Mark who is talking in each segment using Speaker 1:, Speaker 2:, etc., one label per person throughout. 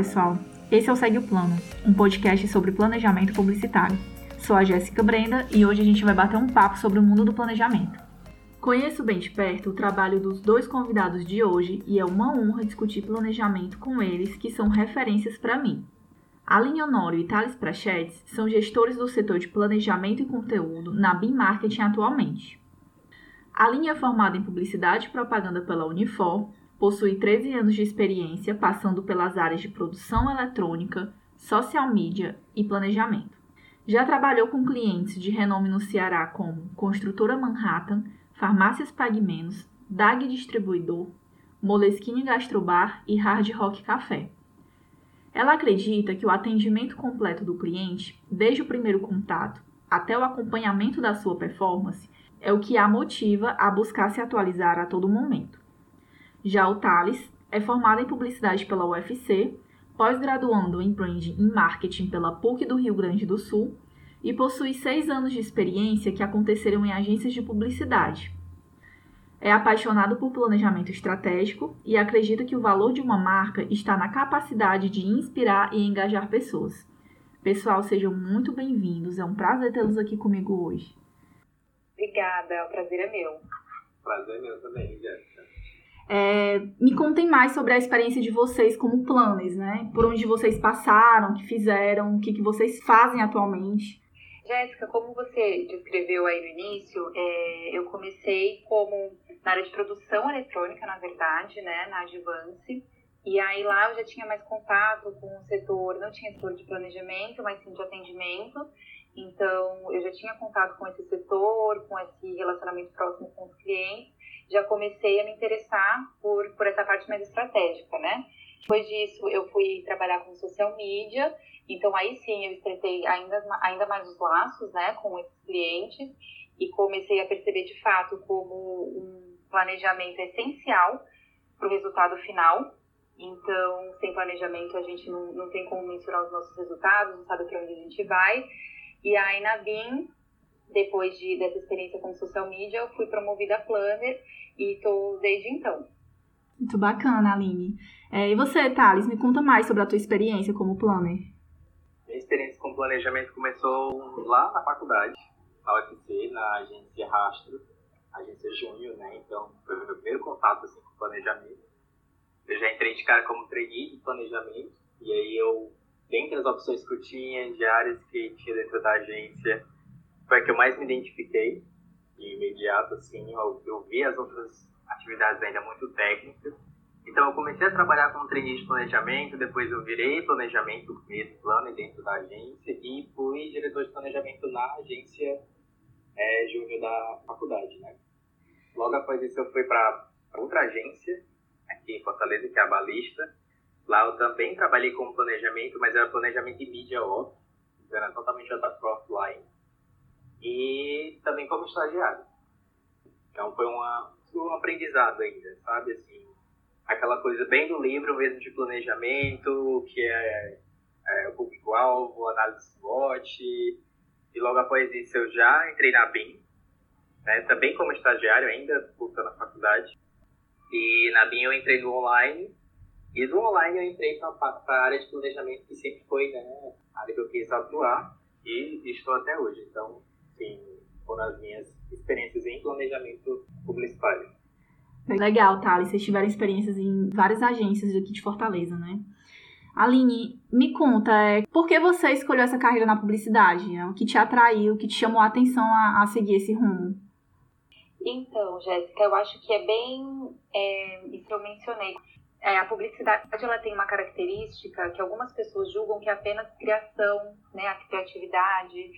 Speaker 1: Pessoal. Esse é o Segue o Plano, um podcast sobre planejamento publicitário. Sou a Jéssica Brenda e hoje a gente vai bater um papo sobre o mundo do planejamento. Conheço bem de perto o trabalho dos dois convidados de hoje e é uma honra discutir planejamento com eles, que são referências para mim. Aline Honório e Thales Prachetes são gestores do setor de planejamento e conteúdo na BIM Marketing atualmente. Aline é formada em publicidade e propaganda pela Unifor, Possui 13 anos de experiência, passando pelas áreas de produção eletrônica, social media e planejamento. Já trabalhou com clientes de renome no Ceará como Construtora Manhattan, Farmácias Pague Menos, DAG Distribuidor, Moleskine Gastrobar e Hard Rock Café. Ela acredita que o atendimento completo do cliente, desde o primeiro contato até o acompanhamento da sua performance, é o que a motiva a buscar se atualizar a todo momento. Já o Thales é formado em publicidade pela UFC, pós-graduando em branding e marketing pela PUC do Rio Grande do Sul e possui seis anos de experiência que aconteceram em agências de publicidade. É apaixonado por planejamento estratégico e acredita que o valor de uma marca está na capacidade de inspirar e engajar pessoas. Pessoal, sejam muito bem-vindos. É um prazer tê-los aqui comigo hoje.
Speaker 2: Obrigada, o prazer é meu.
Speaker 3: Prazer é meu também, Jéssica.
Speaker 1: É, me contem mais sobre a experiência de vocês como planners, né? Por onde vocês passaram, o que fizeram, o que, que vocês fazem atualmente.
Speaker 2: Jéssica, como você descreveu aí no início, é, eu comecei como na área de produção eletrônica, na verdade, né, na Advance. E aí lá eu já tinha mais contato com o setor, não tinha setor de planejamento, mas sim de atendimento. Então eu já tinha contato com esse setor, com esse relacionamento próximo com os clientes já comecei a me interessar por, por essa parte mais estratégica, né? Depois disso, eu fui trabalhar com social media, então aí sim eu estreitei ainda, ainda mais os laços, né, com esses clientes e comecei a perceber de fato como um planejamento essencial para o resultado final. Então, sem planejamento, a gente não, não tem como mensurar os nossos resultados, não sabe para onde a gente vai. E aí, na BIM, depois de, dessa experiência com social media, eu fui promovida a planner e estou desde então.
Speaker 1: Muito bacana, Aline. É, e você, Thales, me conta mais sobre a tua experiência como planner.
Speaker 3: Minha experiência com planejamento começou lá na faculdade, na UFC, na agência Rastro, agência Júnior, né? Então, foi o meu primeiro contato assim, com planejamento. Eu já entrei de cara como trainee de planejamento, e aí eu, dentre as opções que eu tinha, de áreas que tinha dentro da agência, foi a que eu mais me identifiquei de imediato, assim, eu, eu vi as outras atividades ainda muito técnicas. Então eu comecei a trabalhar como trainee de planejamento, depois eu virei planejamento mesmo, plano dentro da agência e fui diretor de planejamento na agência é, júnior da faculdade, né? Logo após isso eu fui para outra agência, aqui em Fortaleza, que é a Balista. Lá eu também trabalhei com planejamento, mas era planejamento de mídia off, então era totalmente outra offline e também como estagiário. Então foi uma, um aprendizado ainda, sabe? Assim, aquela coisa bem do livro mesmo de planejamento, que é, é o público-alvo, análise SWOT. E logo após isso eu já entrei na BIM, né? também como estagiário ainda, cursando a faculdade. E na BIM eu entrei no online, e do online eu entrei para a área de planejamento, que sempre foi né, a área que eu quis atuar, e estou até hoje. Então, assim, foram as minhas experiências em planejamento publicitário.
Speaker 1: Legal, Thales. Vocês tiveram experiências em várias agências aqui de Fortaleza, né? Aline, me conta, é, por que você escolheu essa carreira na publicidade? O que te atraiu, o que te chamou a atenção a, a seguir esse rumo?
Speaker 2: Então, Jéssica, eu acho que é bem é, isso que eu mencionei. É, a publicidade ela tem uma característica que algumas pessoas julgam que é apenas criação, né, a criatividade,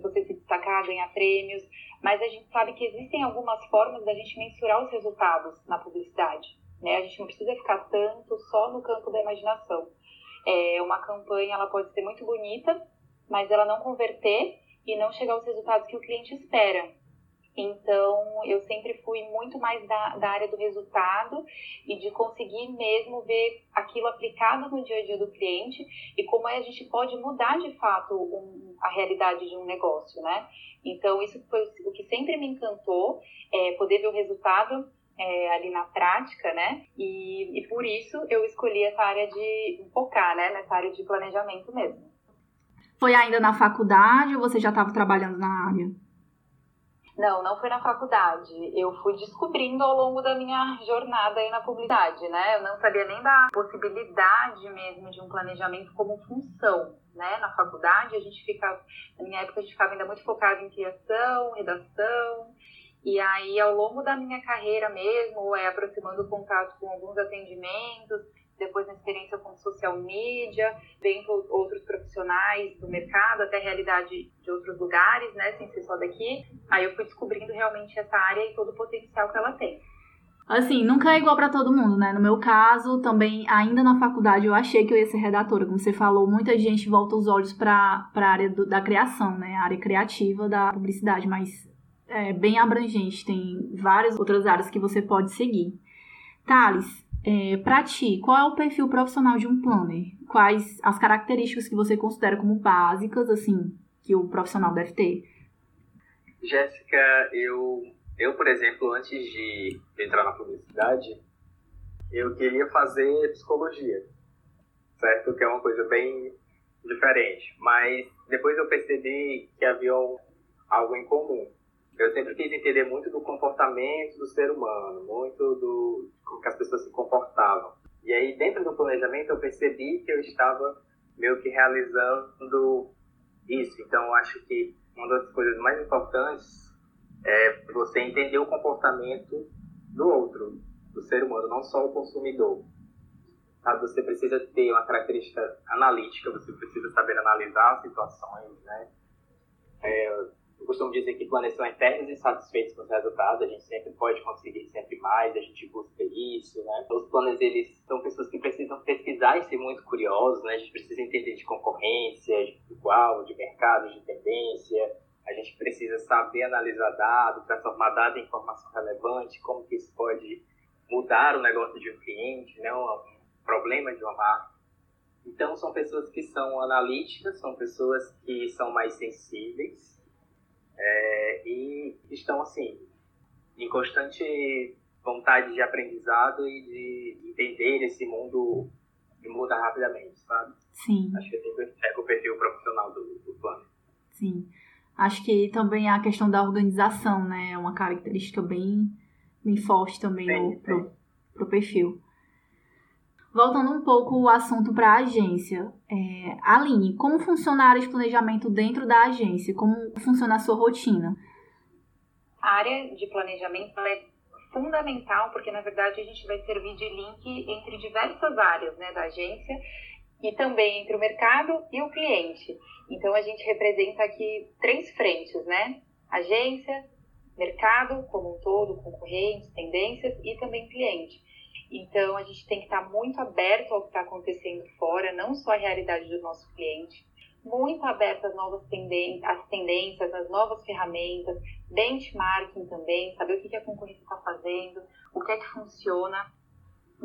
Speaker 2: você se destacar, ganhar prêmios, mas a gente sabe que existem algumas formas da gente mensurar os resultados na publicidade. Né? A gente não precisa ficar tanto só no campo da imaginação. É, uma campanha ela pode ser muito bonita, mas ela não converter e não chegar aos resultados que o cliente espera. Então, eu sempre fui muito mais da, da área do resultado e de conseguir mesmo ver aquilo aplicado no dia a dia do cliente e como é a gente pode mudar de fato um, a realidade de um negócio, né? Então, isso foi o que sempre me encantou, é, poder ver o resultado é, ali na prática, né? E, e por isso eu escolhi essa área de focar, né? Nessa área de planejamento mesmo.
Speaker 1: Foi ainda na faculdade ou você já estava trabalhando na área?
Speaker 2: Não, não foi na faculdade. Eu fui descobrindo ao longo da minha jornada aí na publicidade, né? Eu não sabia nem da possibilidade mesmo de um planejamento como função, né? Na faculdade a gente ficava, na minha época a gente ficava ainda muito focado em criação, redação, e aí ao longo da minha carreira mesmo, é aproximando o contato com alguns atendimentos, depois na experiência com social media, vendo outros profissionais do mercado, até realidade de outros lugares, né, sem ser só daqui. Aí eu fui descobrindo realmente essa área e todo o potencial que ela tem.
Speaker 1: Assim, nunca é igual para todo mundo, né? No meu caso, também, ainda na faculdade, eu achei que eu ia ser redatora. Como você falou, muita gente volta os olhos para a área do, da criação, né? A área criativa da publicidade, mas é bem abrangente, tem várias outras áreas que você pode seguir. Thales, é, para ti, qual é o perfil profissional de um planner? Quais as características que você considera como básicas, assim, que o profissional deve ter?
Speaker 3: Jéssica, eu, eu, por exemplo, antes de entrar na publicidade, eu queria fazer psicologia, certo? Que é uma coisa bem diferente. Mas depois eu percebi que havia algo em comum eu sempre quis entender muito do comportamento do ser humano, muito do como que as pessoas se comportavam. E aí, dentro do planejamento, eu percebi que eu estava meio que realizando isso. Então, acho que uma das coisas mais importantes é você entender o comportamento do outro, do ser humano, não só o consumidor. Você precisa ter uma característica analítica, você precisa saber analisar as situações, né? É, eu costumo dizer que planos são eternos e satisfeitos com os resultados, a gente sempre pode conseguir sempre mais, a gente busca isso, né? Os planos, eles são pessoas que precisam pesquisar e ser muito curiosos, né? A gente precisa entender de concorrência, de igual, de mercado, de tendência, a gente precisa saber analisar dados, transformar dados em informação relevante, como que isso pode mudar o negócio de um cliente, né? Um problema de uma marca. Então, são pessoas que são analíticas, são pessoas que são mais sensíveis, é, e estão, assim, em constante vontade de aprendizado e de entender esse mundo que muda rapidamente, sabe?
Speaker 1: Sim.
Speaker 3: Acho que sempre é o perfil profissional do, do plano.
Speaker 1: Sim. Acho que também a questão da organização, né? É uma característica bem, bem forte também sim, no, Pro, pro perfil. Voltando um pouco o assunto para a agência. É, Aline, como funciona a área de planejamento dentro da agência? Como funciona a sua rotina?
Speaker 2: A área de planejamento é fundamental porque, na verdade, a gente vai servir de link entre diversas áreas né, da agência e também entre o mercado e o cliente. Então, a gente representa aqui três frentes, né? Agência, mercado como um todo, concorrentes, tendências e também cliente. Então, a gente tem que estar muito aberto ao que está acontecendo fora, não só a realidade do nosso cliente, muito aberto às novas tendências, às tendências, às novas ferramentas, benchmarking também, saber o que, a concorrência está fazendo, o que é que funciona.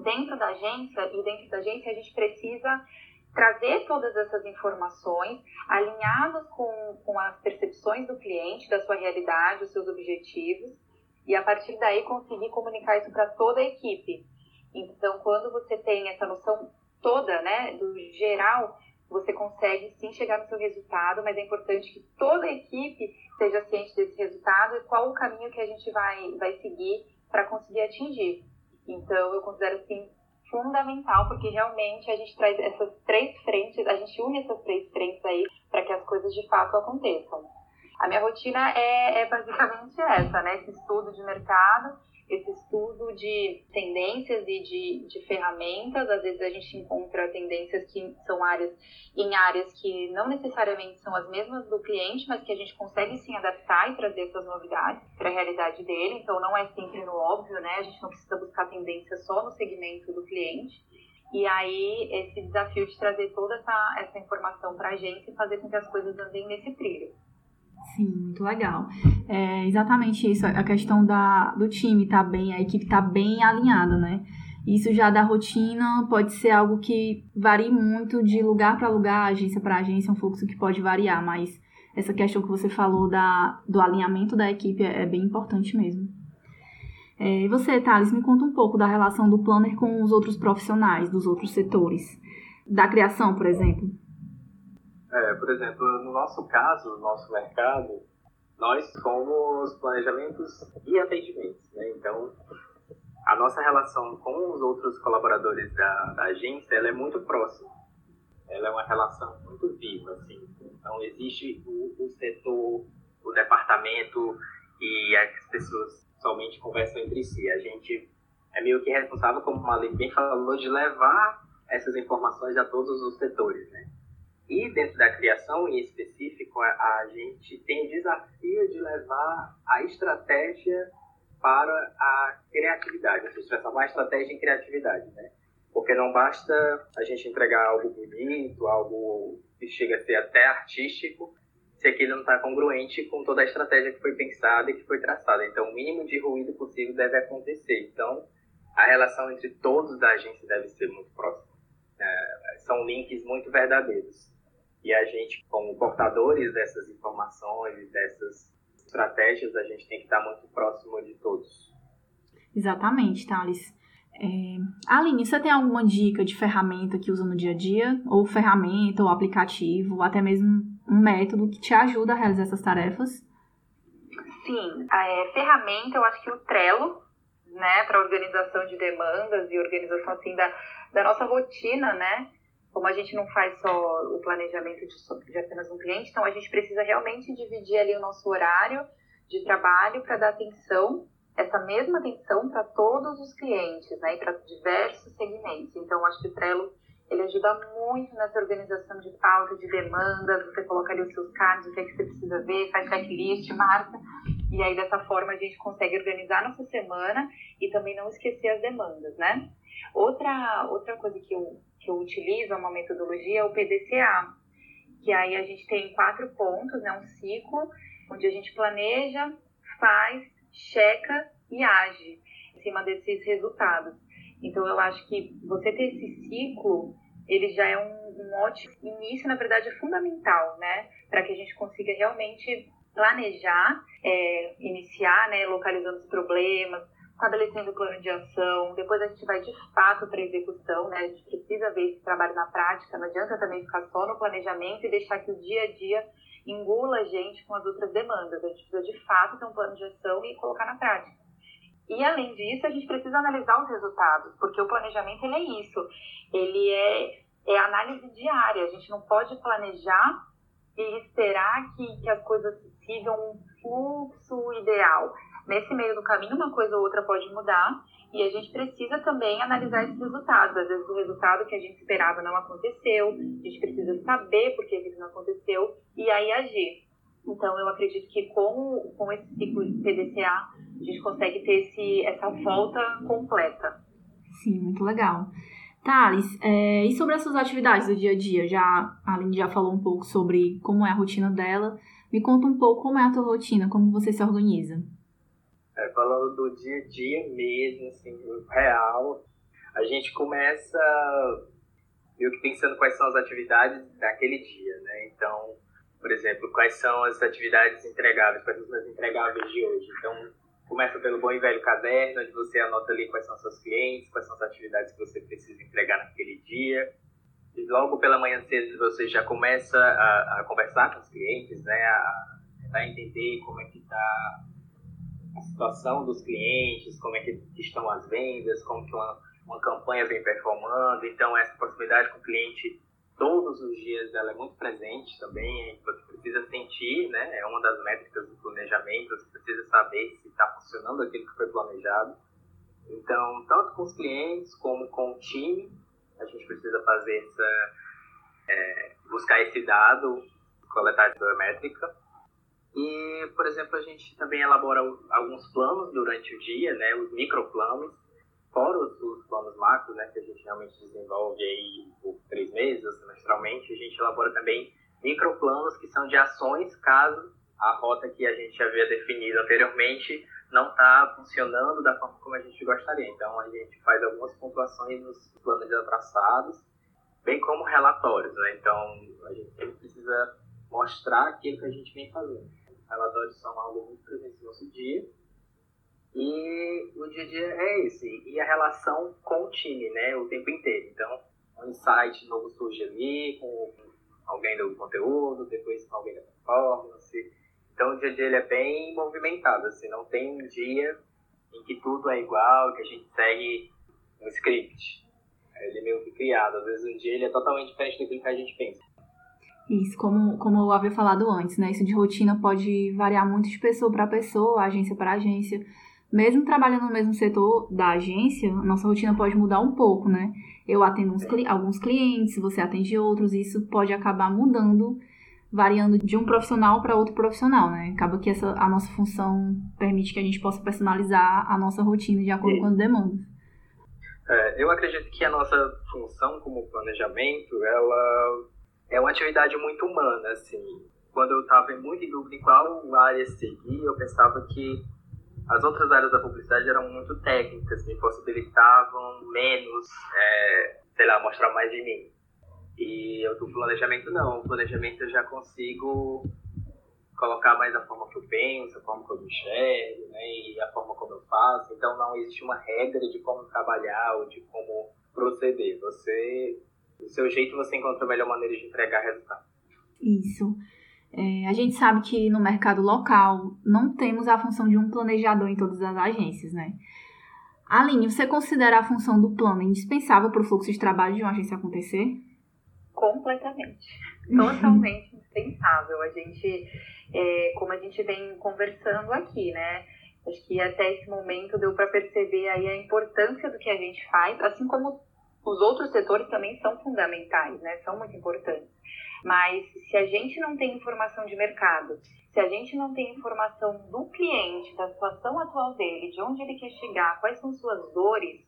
Speaker 2: Dentro da agência, e dentro da agência a gente precisa trazer todas essas informações alinhadas com, com as percepções do cliente, da sua realidade, os seus objetivos, e a partir daí conseguir comunicar isso para toda a equipe. Então, quando você tem essa noção toda, né, do geral, você consegue sim chegar no seu resultado, mas é importante que toda a equipe seja ciente desse resultado e qual o caminho que a gente vai, vai seguir para conseguir atingir. Então, eu considero assim fundamental, porque realmente a gente traz essas três frentes, a gente une essas três frentes aí para que as coisas de fato aconteçam. A minha rotina é, é basicamente essa, né? Esse estudo de mercado esse estudo de tendências e de, de ferramentas. Às vezes a gente encontra tendências que são áreas em áreas que não necessariamente são as mesmas do cliente, mas que a gente consegue sim adaptar e trazer essas novidades para a realidade dele. Então não é sempre no óbvio, né? A gente não precisa buscar tendência só no segmento do cliente. E aí, esse desafio de trazer toda essa, essa informação para a agência e fazer com que as coisas andem nesse trilho.
Speaker 1: Sim, muito legal. É exatamente isso, a questão da, do time tá bem, a equipe tá bem alinhada, né? Isso já da rotina pode ser algo que varie muito de lugar para lugar, agência para agência, é um fluxo que pode variar, mas essa questão que você falou da, do alinhamento da equipe é, é bem importante mesmo. É, e você, Thales, me conta um pouco da relação do planner com os outros profissionais dos outros setores, da criação, por exemplo.
Speaker 3: É, por exemplo, no nosso caso, no nosso mercado, nós somos planejamentos e atendimentos, né? Então, a nossa relação com os outros colaboradores da, da agência, ela é muito próxima. Ela é uma relação muito viva, assim. Então, existe o, o setor, o departamento e as pessoas somente conversam entre si. A gente é meio que responsável, como o Malik bem falou, de levar essas informações a todos os setores, né? E dentro da criação em específico, a, a gente tem o desafio de levar a estratégia para a criatividade, seja, transformar a estratégia em criatividade, né? Porque não basta a gente entregar algo bonito, algo que chega a ser até artístico, se aquilo não está congruente com toda a estratégia que foi pensada e que foi traçada. Então, o mínimo de ruído possível deve acontecer. Então, a relação entre todos da agência deve ser muito próxima. É, são links muito verdadeiros. E a gente, como portadores dessas informações, dessas estratégias, a gente tem que estar muito próximo de todos.
Speaker 1: Exatamente, Thales. É... Aline, você tem alguma dica de ferramenta que usa no dia a dia? Ou ferramenta, ou aplicativo, ou até mesmo um método que te ajuda a realizar essas tarefas?
Speaker 2: Sim, a é, ferramenta, eu acho que o Trello, né, para organização de demandas e organização assim da, da nossa rotina, né? Como a gente não faz só o planejamento de, de apenas um cliente, então a gente precisa realmente dividir ali o nosso horário de trabalho para dar atenção, essa mesma atenção para todos os clientes, né, e para diversos segmentos. Então, acho que o Trello ele ajuda muito nessa organização de pauta, de demandas, você coloca ali os seus cards, o que é que você precisa ver, faz checklist, marca, e aí dessa forma a gente consegue organizar nossa semana e também não esquecer as demandas, né? Outra, outra coisa que eu, que eu utilizo, uma metodologia, é o PDCA, que aí a gente tem quatro pontos, né? Um ciclo, onde a gente planeja, faz, checa e age em cima desses resultados. Então, eu acho que você ter esse ciclo, ele já é um, um ótimo início, na verdade, é fundamental, né? Para que a gente consiga realmente planejar, é, iniciar, né, localizando os problemas, estabelecendo o plano de ação, depois a gente vai de fato para a execução, né? A gente precisa ver esse trabalho na prática, não adianta também ficar só no planejamento e deixar que o dia a dia engula a gente com as outras demandas. A gente precisa de fato ter um plano de ação e colocar na prática. E além disso, a gente precisa analisar os resultados, porque o planejamento ele é isso, ele é, é análise diária. A gente não pode planejar e esperar que, que as coisas sigam um fluxo ideal. Nesse meio do caminho, uma coisa ou outra pode mudar e a gente precisa também analisar esses resultados. Às vezes, o resultado que a gente esperava não aconteceu, a gente precisa saber por que isso não aconteceu e aí agir. Então, eu acredito que com, com esse ciclo de PDCA, a gente consegue ter esse, essa volta completa.
Speaker 1: Sim, muito legal. Thales, é, e sobre as suas atividades do dia a dia? Já, a Aline já falou um pouco sobre como é a rotina dela. Me conta um pouco como é a tua rotina, como você se organiza.
Speaker 3: É, falando do dia a dia mesmo, assim, real, a gente começa meio que pensando quais são as atividades daquele dia, né? Então, por exemplo, quais são as atividades entregáveis, quais são as entregáveis de hoje. Então, começa pelo bom e velho caderno, onde você anota ali quais são seus clientes, quais são as atividades que você precisa entregar naquele dia. E logo pela manhã cedo você já começa a, a conversar com os clientes, né, a tentar entender como é que está a situação dos clientes, como é que estão as vendas, como que uma, uma campanha vem performando. Então, essa proximidade com o cliente todos os dias ela é muito presente também, você precisa sentir, né? É uma das métricas do planejamento, você precisa saber se está funcionando aquilo que foi planejado. Então, tanto com os clientes como com o time, a gente precisa fazer essa, é, buscar esse dado, coletar essa métrica. E, por exemplo, a gente também elabora alguns planos durante o dia, né? Os microplanos, fora os, os planos macros, né, que a gente realmente desenvolve aí por três meses, semestralmente, a gente elabora também microplanos que são de ações caso a rota que a gente havia definido anteriormente não está funcionando da forma como a gente gostaria. Então, a gente faz algumas pontuações nos planos já traçados, bem como relatórios. Né? Então, a gente sempre precisa mostrar aquilo que a gente vem fazendo. Relatórios são algo muito presente no nosso dia E o dia a dia é esse. E a relação com o time, né? O tempo inteiro. Então, um insight novo surge ali, com alguém do conteúdo, depois com alguém da performance. Então, o dia a dia ele é bem movimentado, assim. Não tem um dia em que tudo é igual, que a gente segue um script. Ele é meio que criado. Às vezes, um dia ele é totalmente diferente daquilo que a gente pensa.
Speaker 1: Isso, como, como eu havia falado antes, né? Isso de rotina pode variar muito de pessoa para pessoa, agência para agência. Mesmo trabalhando no mesmo setor da agência, nossa rotina pode mudar um pouco, né? Eu atendo uns, alguns clientes, você atende outros, e isso pode acabar mudando, variando de um profissional para outro profissional, né? Acaba que essa, a nossa função permite que a gente possa personalizar a nossa rotina de acordo com as demandas.
Speaker 3: É, eu acredito que a nossa função como planejamento, ela é uma atividade muito humana, assim. Quando eu estava muito em dúvida em qual área seguir, eu pensava que as outras áreas da publicidade eram muito técnicas, me possibilitavam menos, é, sei lá, mostrar mais de mim. E eu do planejamento não, o planejamento eu já consigo colocar mais a forma que eu penso, a forma que eu me enxergo, né, e a forma como eu faço. Então não existe uma regra de como trabalhar ou de como proceder. Você do seu jeito você encontra a melhor maneira de entregar resultado.
Speaker 1: Isso. É, a gente sabe que no mercado local não temos a função de um planejador em todas as agências, né? Aline, você considera a função do plano indispensável para o fluxo de trabalho de uma agência acontecer?
Speaker 2: Completamente. Totalmente indispensável. A gente, é, como a gente vem conversando aqui, né? Acho que até esse momento deu para perceber aí a importância do que a gente faz, assim como os outros setores também são fundamentais, né? São muito importantes. Mas se a gente não tem informação de mercado, se a gente não tem informação do cliente, da situação atual dele, de onde ele quer chegar, quais são suas dores,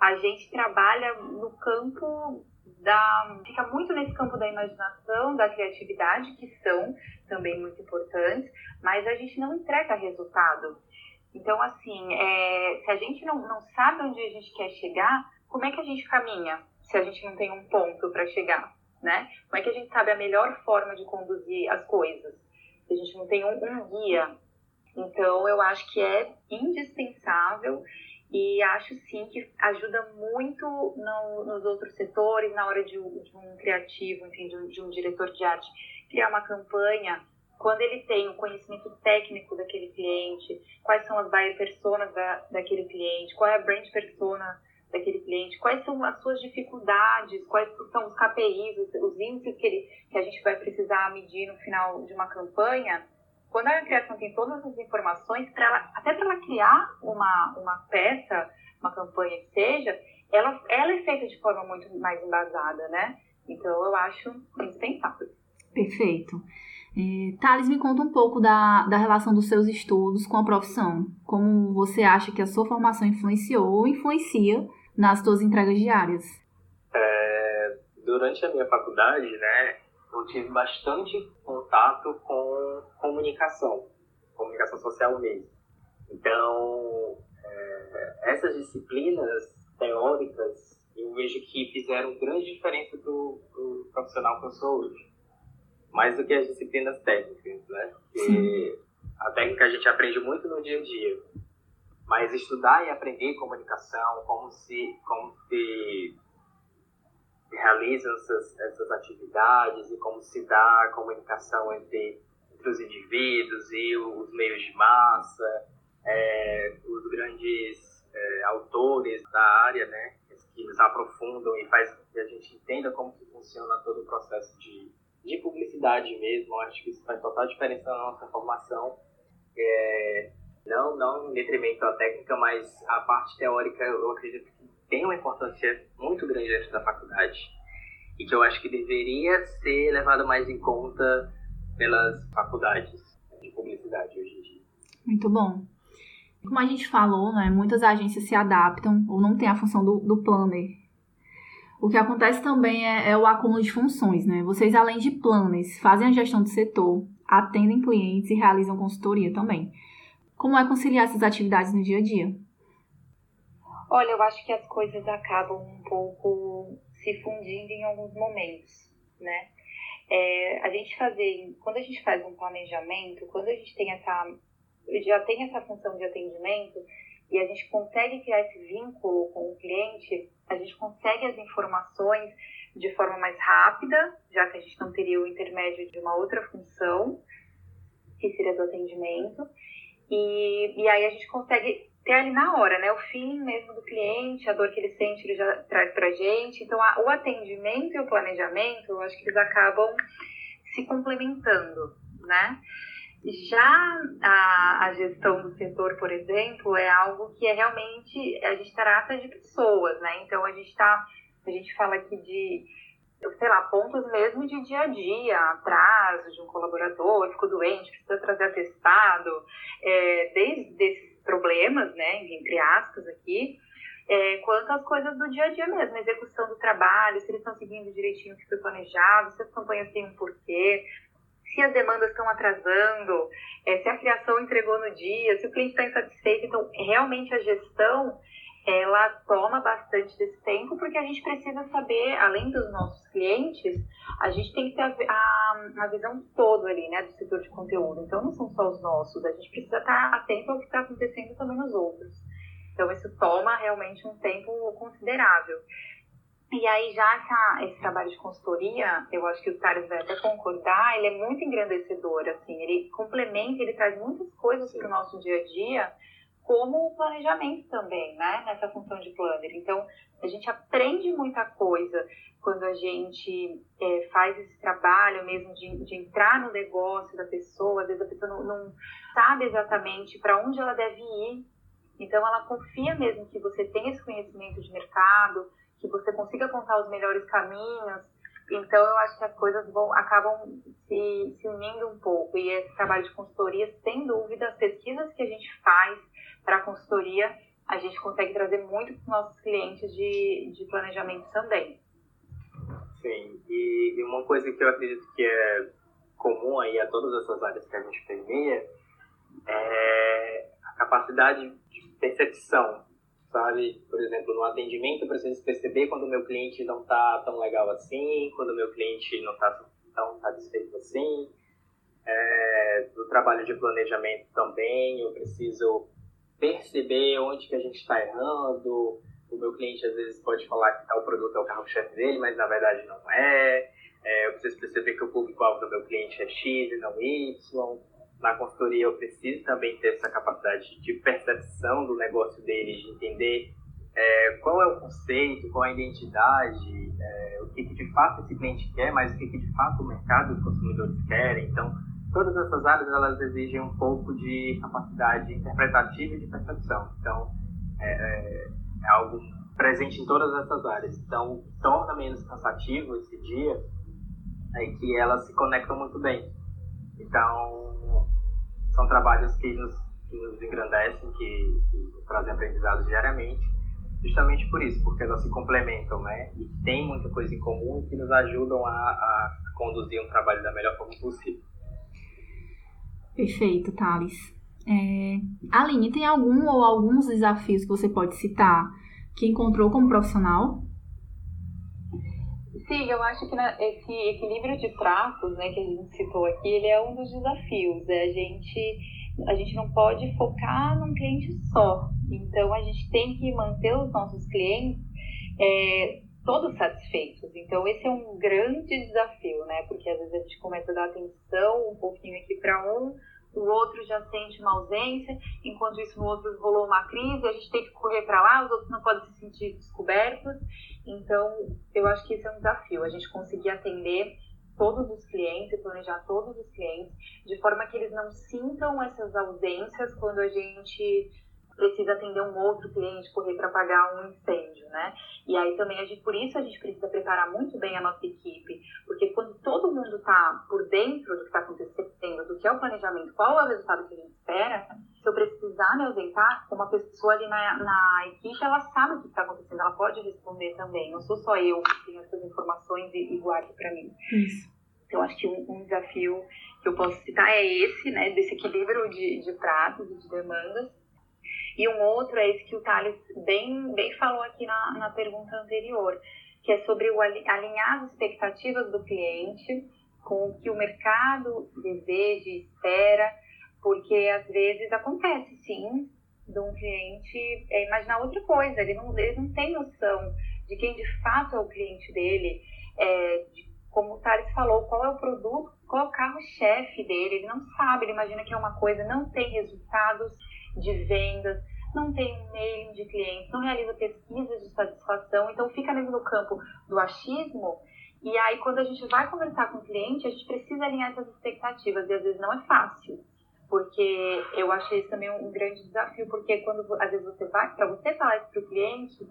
Speaker 2: a gente trabalha no campo da. fica muito nesse campo da imaginação, da criatividade, que são também muito importantes, mas a gente não entrega resultado. Então, assim, é, se a gente não, não sabe onde a gente quer chegar, como é que a gente caminha se a gente não tem um ponto para chegar, né? Como é que a gente sabe a melhor forma de conduzir as coisas se a gente não tem um, um guia? Então, eu acho que é indispensável e acho sim que ajuda muito no, nos outros setores, na hora de, de um criativo, enfim, de de um, diretor de arte, criar uma campanha, quando ele tem o conhecimento técnico daquele cliente, quais são as buyer personas da, daquele cliente, qual é a brand persona daquele cliente, quais são as suas dificuldades, quais são os KPIs, os, os índices que, ele, que a gente vai precisar medir no final de uma campanha. Quando a criação tem todas as informações, ela, até para ela criar uma, uma peça, uma campanha que seja, ela, ela é feita de forma muito mais embasada, né? Então eu acho indispensável.
Speaker 1: Perfeito. É, Thales, me conta um pouco da, da relação dos seus estudos com a profissão. Como você acha que a sua formação influenciou ou influencia nas suas entregas diárias?
Speaker 3: É, durante a minha faculdade, né, eu tive bastante contato com comunicação, comunicação social mesmo. Então, é, essas disciplinas teóricas eu vejo que fizeram grande diferença do, do profissional que eu sou hoje. Mais do que as disciplinas técnicas, né? Porque a técnica a gente aprende muito no dia a dia. Mas estudar e aprender comunicação, como se, como se realizam essas, essas atividades e como se dá a comunicação entre, entre os indivíduos e os meios de massa, é, os grandes é, autores da área, né, que nos aprofundam e faz que a gente entenda como que funciona todo o processo de, de publicidade mesmo. Acho que isso faz total diferença na nossa formação. É, não, não em detrimento da técnica, mas a parte teórica eu acredito que tem uma importância muito grande dentro da faculdade e que eu acho que deveria ser levado mais em conta pelas faculdades de publicidade hoje em dia.
Speaker 1: Muito bom. Como a gente falou, né, muitas agências se adaptam ou não têm a função do, do planner. O que acontece também é, é, o acúmulo de funções, né? Vocês, além de planners, fazem a gestão do setor, atendem clientes e realizam consultoria também. Como é conciliar essas atividades no dia a dia?
Speaker 2: Olha, eu acho que as coisas acabam um pouco se fundindo em alguns momentos, né? É, a gente fazer, quando a gente faz um planejamento, quando a gente tem essa, já tem essa função de atendimento, e a gente consegue criar esse vínculo com o cliente, a gente consegue as informações de forma mais rápida, já que a gente não teria o intermédio de uma outra função, que seria do atendimento. E, e aí a gente consegue ter ali na hora, né? O fim mesmo do cliente, a dor que ele sente, ele já traz pra gente. Então, a, o atendimento e o planejamento, eu acho que eles acabam se complementando, né? Já a, a, gestão do setor, por exemplo, é algo que é realmente a gente trata de pessoas, né? Então a gente tá, a gente fala aqui de, sei lá, pontos mesmo de dia a dia, atraso de um colaborador, ficou doente, precisa trazer atestado, é, desde esses problemas, né, entre aspas aqui, é, quanto às coisas do dia a dia mesmo, execução do trabalho, se eles estão seguindo direitinho o que foi planejado, se as campanhas têm um porquê, se as demandas estão atrasando, é, se a criação entregou no dia, se o cliente está insatisfeito. Então, realmente a gestão ela toma bastante desse tempo porque a gente precisa saber, além dos nossos clientes, a gente tem que ter a, a, a visão toda ali, né, do setor de conteúdo. Então, não são só os nossos, a gente precisa estar atento ao que está acontecendo também nos outros. Então, isso toma realmente um tempo considerável. E aí, já essa, esse trabalho de consultoria, eu acho que o Thales vai até concordar, ele é muito engrandecedor, assim, ele complementa, ele traz muitas coisas para o nosso dia a dia, como o planejamento também, né, nessa função de planner. Então, a gente aprende muita coisa quando a gente é, faz esse trabalho mesmo de, de, entrar no negócio da pessoa, às vezes a pessoa não, não sabe exatamente para onde ela deve ir, então ela confia mesmo que você tem esse conhecimento de mercado, que você consiga contar os melhores caminhos. Então, eu acho que as coisas vão, acabam se, se unindo um pouco. E esse trabalho de consultoria, sem dúvida, as pesquisas que a gente faz para a consultoria, a gente consegue trazer muito para os nossos clientes de, de planejamento também.
Speaker 3: Sim, e, e uma coisa que eu acredito que é comum aí a todas essas áreas que a gente permeia é a capacidade de percepção sabe? Por exemplo, no atendimento eu preciso perceber quando o meu cliente não está tão legal assim, quando o meu cliente não está tão satisfeito assim. É, no trabalho de planejamento também eu preciso perceber onde que a gente está errando. O meu cliente às vezes pode falar que tal produto é o carro-chefe dele, mas na verdade não é. é eu preciso perceber que o público-alvo do meu cliente é X e não Y na consultoria eu preciso também ter essa capacidade de percepção do negócio deles, de entender é, qual é o conceito, qual é a identidade, é, o que, que, de fato esse cliente quer, mas o que, que de fato o mercado e os consumidores querem. Então, todas essas áreas elas exigem um pouco de capacidade interpretativa e de percepção. Então, é, é, é algo presente em todas essas áreas. Então, torna menos cansativo esse dia é que elas se conectam muito bem. Então, são trabalhos que nos, que nos engrandecem, que, que trazem aprendizados diariamente, justamente por isso, porque elas se complementam, né? E tem muita coisa em comum que nos ajudam a, a conduzir um trabalho da melhor forma possível.
Speaker 1: Perfeito, Thales. É... Aline, tem algum ou alguns desafios que você pode citar que encontrou como profissional?
Speaker 2: Sim, eu acho que esse equilíbrio de tratos, né, que a gente citou aqui, ele é um dos desafios. É a gente a gente não pode focar num cliente só. Então a gente tem que manter os nossos clientes é, todos satisfeitos. Então esse é um grande desafio, né? Porque às vezes a gente começa a dar atenção um pouquinho aqui para um, o outro já sente uma ausência, enquanto isso no outro rolou uma crise, a gente tem que correr para lá, os outros não podem se sentir descobertos. Então, eu acho que esse é um desafio, a gente conseguir atender todos os clientes planejar todos os clientes de forma que eles não sintam essas ausências quando a gente precisa atender um outro cliente, correr para apagar um incêndio, né? E aí também a gente, por isso a gente precisa preparar muito bem a nossa equipe, porque quando todo mundo está por dentro do que está acontecendo, do que é o planejamento, qual é o resultado que a gente espera, se eu precisar me ausentar, uma pessoa ali na, na equipe, ela sabe o que está acontecendo, ela pode responder também. Não sou só eu que tenho essas informações e, e guardo para mim.
Speaker 1: Isso.
Speaker 2: Então, acho que um, um, desafio que eu posso citar é esse, né, desse equilíbrio de, de pratos e de demandas. E um outro é esse que o Thales bem, bem falou aqui na, na pergunta anterior, que é sobre o alinhar as expectativas do cliente com o que o mercado deseja e espera, porque às vezes acontece sim de um cliente é imaginar outra coisa. Ele não, ele não tem noção de quem de fato é o cliente dele, é, de, como o Thales falou, qual é o produto, qual é o carro-chefe dele. Ele não sabe, ele imagina que é uma coisa, não tem resultados de vendas, não tem mailing de clientes, não realiza pesquisas de satisfação, então fica mesmo no campo do achismo. E aí, quando a gente vai conversar com o cliente, a gente precisa alinhar essas expectativas, e às vezes não é fácil porque eu achei isso também um grande desafio, porque quando às vezes você vai, para você falar isso para o cliente,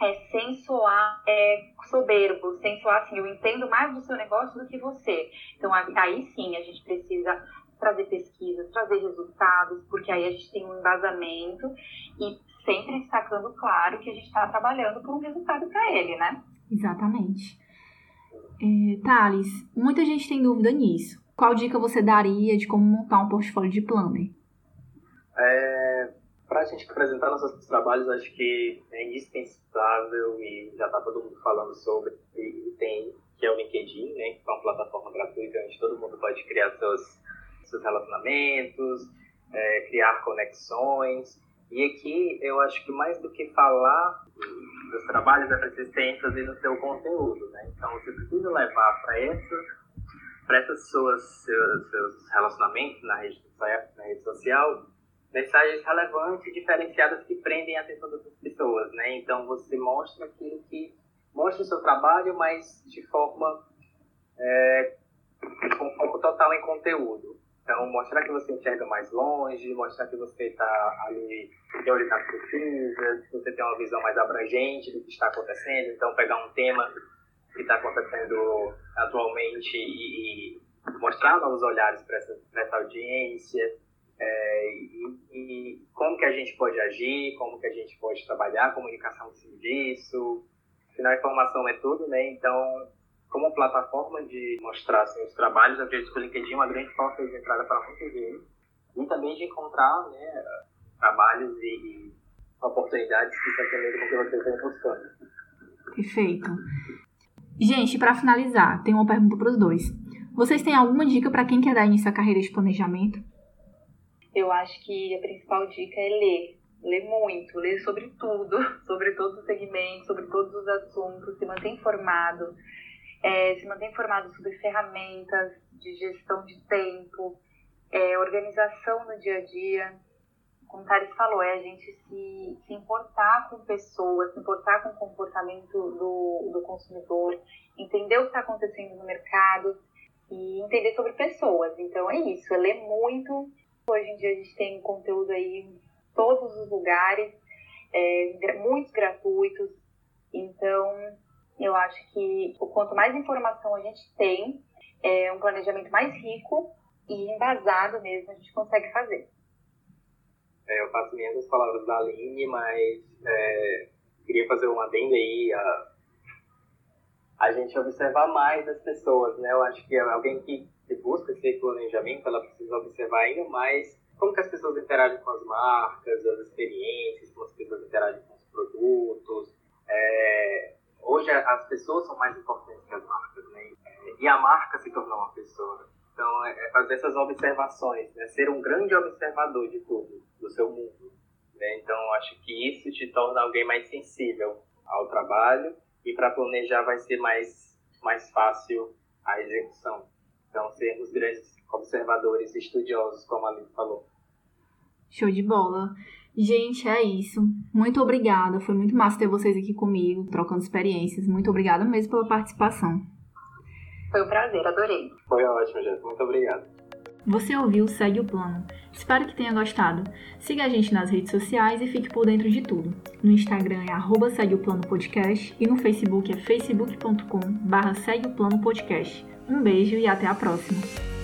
Speaker 2: é sem soar é, soberbo, sem soar assim, eu entendo mais do seu negócio do que você. Então aí sim a gente precisa trazer pesquisas, trazer resultados, porque aí a gente tem um embasamento e sempre destacando, claro, que a gente está trabalhando por um resultado para ele, né?
Speaker 1: Exatamente. É, Thales, muita gente tem dúvida nisso. Qual dica você daria de como montar um portfólio de planner?
Speaker 3: É, para a gente apresentar nossos trabalhos, acho que é indispensável e já está todo mundo falando sobre e tem que é o LinkedIn, né, que é uma plataforma gratuita onde todo mundo pode criar seus, seus relacionamentos, é, criar conexões. E aqui eu acho que mais do que falar dos trabalhos é preciso ter ênfase no seu conteúdo, né? Então você precisa levar para essa para essas pessoas, seus, seus relacionamentos na rede, na rede social, mensagens relevantes, diferenciadas que prendem a atenção das pessoas, né? Então você mostra aquilo que mostra o seu trabalho, mas de forma é, com foco total em conteúdo. Então mostrar que você enxerga mais longe, mostrar que você está ali de olho nas pesquisas, que você tem uma visão mais abrangente do que está acontecendo. Então pegar um tema que está acontecendo atualmente e, e, mostrar novos olhares para essa, essa audiência é, e, e, como que a gente pode agir, como que a gente pode trabalhar comunicação em disso. Afinal, informação é tudo, né? Então, como plataforma de mostrar assim, os trabalhos, eu acredito que o LinkedIn é uma grande porta de entrada para muitos deles e também de encontrar né, trabalhos e, e oportunidades que se atendem com o que você está buscando.
Speaker 1: Perfeito. Gente, para finalizar, tenho uma pergunta para os dois. Vocês têm alguma dica para quem quer dar início à carreira de planejamento?
Speaker 2: Eu acho que a principal dica é ler. Ler muito, ler sobre tudo, sobre todos os segmentos, sobre todos os assuntos, se manter informado, é, se manter informado sobre ferramentas de gestão de tempo, é, organização no dia a dia, como o Thales falou, é a gente se, se importar com pessoas, se importar com o comportamento do, do consumidor, entender o que está acontecendo no mercado e entender sobre pessoas. Então é isso, é ler muito. Hoje em dia a gente tem conteúdo aí em todos os lugares, é, muitos gratuitos. Então eu acho que o quanto mais informação a gente tem, é um planejamento mais rico e embasado mesmo a gente consegue fazer.
Speaker 3: É, eu faço minhas as palavras da Aline, mas é, queria fazer um adendo aí a, a gente observar mais as pessoas, né? Eu acho que alguém que, que busca esse planejamento, ela precisa observar ainda mais como que as pessoas interagem com as marcas, as experiências, como as pessoas interagem com os produtos. É, hoje as pessoas são mais importantes que as marcas, né? E a marca se tornou uma pessoa. Então, é, é fazer essas observações, né? ser um grande observador de tudo, do seu mundo. Né? Então, acho que isso te torna alguém mais sensível ao trabalho e para planejar vai ser mais, mais fácil a execução. Então, sermos grandes observadores estudiosos, como a Aline falou.
Speaker 1: Show de bola. Gente, é isso. Muito obrigada. Foi muito massa ter vocês aqui comigo, trocando experiências. Muito obrigada mesmo pela participação.
Speaker 2: Foi um prazer, adorei.
Speaker 3: Foi ótimo, gente. Muito obrigado.
Speaker 1: Você ouviu Segue o Plano. Espero que tenha gostado. Siga a gente nas redes sociais e fique por dentro de tudo. No Instagram é arroba Segue o Plano Podcast e no Facebook é facebook.com barra Segue o Plano Podcast. Um beijo e até a próxima.